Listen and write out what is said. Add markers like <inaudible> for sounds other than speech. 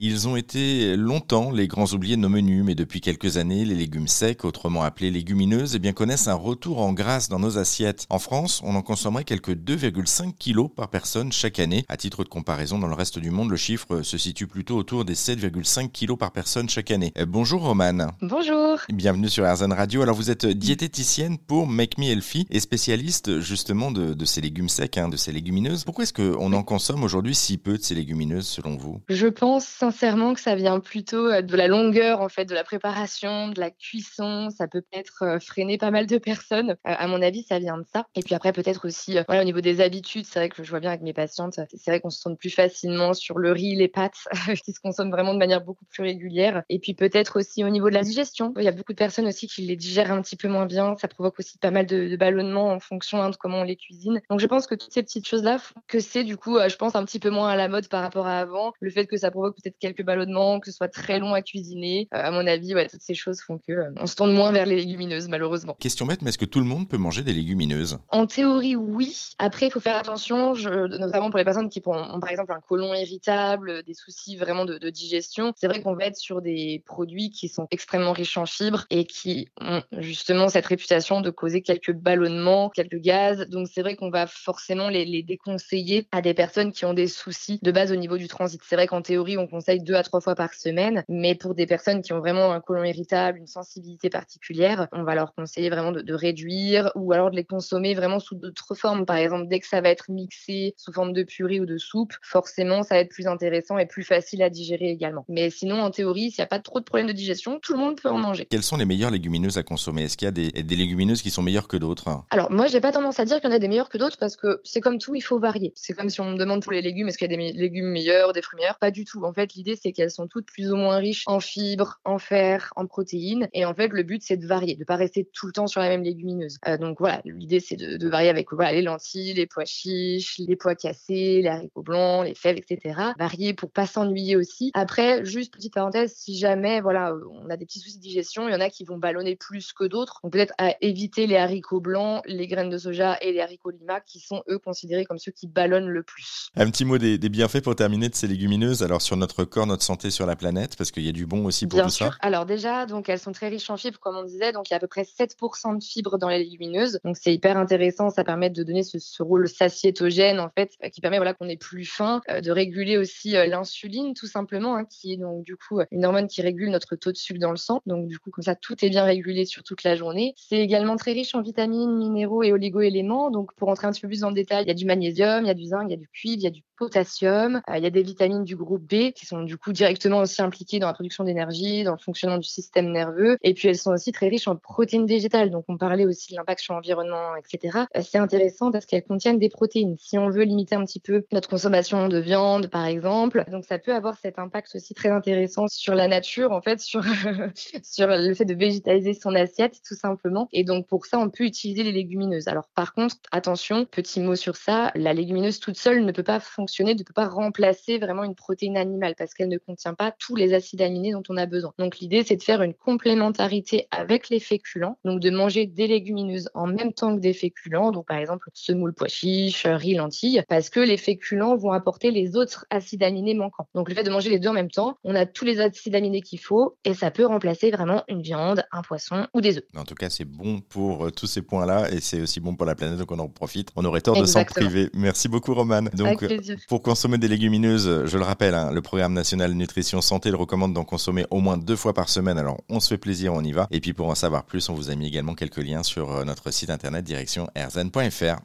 Ils ont été longtemps les grands oubliés de nos menus, mais depuis quelques années, les légumes secs, autrement appelés légumineuses, eh bien, connaissent un retour en grâce dans nos assiettes. En France, on en consommerait quelques 2,5 kilos par personne chaque année. À titre de comparaison, dans le reste du monde, le chiffre se situe plutôt autour des 7,5 kilos par personne chaque année. Euh, bonjour Romane. Bonjour. Bienvenue sur Airzone Radio. Alors vous êtes diététicienne pour Make Me Healthy et spécialiste justement de, de ces légumes secs, hein, de ces légumineuses. Pourquoi est-ce qu'on en consomme aujourd'hui si peu de ces légumineuses selon vous? Je pense sincèrement que ça vient plutôt euh, de la longueur en fait de la préparation, de la cuisson. Ça peut peut-être euh, freiner pas mal de personnes. Euh, à mon avis, ça vient de ça. Et puis après, peut-être aussi au niveau des habitudes, c'est vrai que je vois bien avec mes patientes, c'est vrai qu'on se tourne plus facilement sur le riz, les pâtes, <laughs> qui se consomment vraiment de manière beaucoup plus régulière. Et puis peut-être aussi au niveau de la digestion. Il y a beaucoup de personnes aussi qui les digèrent un petit peu moins bien. Ça provoque aussi pas mal de, de ballonnements en fonction hein, de comment on les cuisine. Donc je pense que toutes ces petites choses-là font que c'est du coup, je pense, un petit peu moins à la mode par rapport à avant. Le fait que ça provoque peut-être quelques ballonnements que ce soit très long à cuisiner. Euh, à mon avis, ouais, toutes ces choses font que euh, on se tourne moins vers les légumineuses, malheureusement. Question bête, mais est-ce que tout le monde peut manger des légumineuses? En théorie, oui. Après, il faut faire attention, notamment pour les personnes qui ont, par exemple un côlon irritable, des soucis vraiment de, digestion. C'est vrai qu'on va être sur des produits qui sont extrêmement riches en fibres et qui ont justement cette réputation de causer quelques ballonnements, quelques gaz. Donc c'est vrai qu'on va forcément les, les déconseiller à des personnes qui ont des soucis de base au niveau du transit. C'est vrai qu'en théorie, on conseille deux à trois fois par semaine. Mais pour des personnes qui ont vraiment un côlon irritable, une sensibilité particulière, on va leur conseiller vraiment de, réduire ou alors de les consommer vraiment sous d'autres formes. Par exemple, dès que ça va être mixé sous forme de purée ou de soupe, forcément, ça va être plus intéressant et plus facile à digérer également. Mais sinon, en théorie, s'il n'y a pas trop de problèmes de digestion, tout le monde peut en manger. Quelles sont les meilleures légumineuses à consommer? Est-ce qu'il y a des, des, légumineuses qui sont meilleures que d'autres? Alors, moi, j'ai pas tendance à dire qu'il y en a des meilleures que d'autres parce que c'est comme tout, il faut varier. C'est comme si on me demande pour les légumes, est-ce qu'il y a des légumes meilleurs, des fruits meilleurs? Pas du tout. En fait, l'idée, c'est qu'elles sont toutes plus ou moins riches en fibres, en fer, en protéines. Et en fait, le but, c'est de varier, de pas rester tout le temps sur la même légumineuse. Euh, donc voilà, l'idée, c'est de, varier avec les lentilles, les pois chiches, les pois cassés, les haricots blancs, les fèves, etc. Varier pour pas s'ennuyer aussi. Après, juste petite parenthèse, si jamais voilà, on a des petits soucis de digestion, il y en a qui vont ballonner plus que d'autres. Donc peut-être à éviter les haricots blancs, les graines de soja et les haricots lima qui sont eux considérés comme ceux qui ballonnent le plus. Un petit mot des, des bienfaits pour terminer de ces légumineuses. Alors sur notre corps, notre santé, sur la planète Parce qu'il y a du bon aussi pour Bien tout sûr. ça. Alors déjà, donc elles sont très riches en fibres, comme on disait. Donc il y a à peu près 7% de fibres dans les légumineuses. Donc c'est hyper intéressant. Ça permet de donner ce, rôle satiétogène en fait, qui permet voilà qu'on ait plus faim, euh, de réguler aussi euh, l'insuline tout simplement, hein, qui est donc du coup une hormone qui régule notre taux de sucre dans le sang. Donc du coup comme ça tout est bien régulé sur toute la journée. C'est également très riche en vitamines, minéraux et oligo-éléments. Donc pour entrer un petit peu plus dans le détail, il y a du magnésium, il y a du zinc, il y a du cuivre, il y a du potassium, euh, il y a des vitamines du groupe B qui sont du coup directement aussi impliquées dans la production d'énergie, dans le fonctionnement du système nerveux. Et puis elles sont aussi très riches en protéines végétales. Donc on parlait aussi de l'impact sur l'environnement, etc. Euh, c'est intéressant parce qu'elles contiennent des protéines. Si on veut limiter un petit peu notre consommation de viande, par exemple, donc ça peut avoir cet impact aussi très intéressant sur la nature, en fait, sur, <laughs> sur le fait de végétaliser son assiette, tout simplement. Et donc pour ça, on peut utiliser les légumineuses. Alors par contre, attention, petit mot sur ça, la légumineuse toute seule ne peut pas fonctionner ne peut pas remplacer vraiment une protéine animale parce qu'elle ne contient pas tous les acides aminés dont on a besoin. Donc l'idée, c'est de faire une complémentarité avec les féculents, donc de manger des légumineuses en même temps que des féculents, donc par exemple semoule, pois chiche, riz, lentilles, parce que les féculents vont apporter les autres acides aminés manquants. Donc le fait de manger les deux en même temps, on a tous les acides aminés qu'il faut et ça peut remplacer vraiment une viande, un poisson ou des œufs. En tout cas, c'est bon pour euh, tous ces points-là et c'est aussi bon pour la planète, donc on en profite. On aurait tort de s'en priver. Merci beaucoup, Roman. Donc, pour consommer des légumineuses, je le rappelle, hein, le programme national Nutrition Santé le recommande d'en consommer au moins deux fois par semaine. Alors, on se fait plaisir, on y va. Et puis, pour en savoir plus, on vous a mis également quelques liens sur euh, notre site internet direction rzn.fr.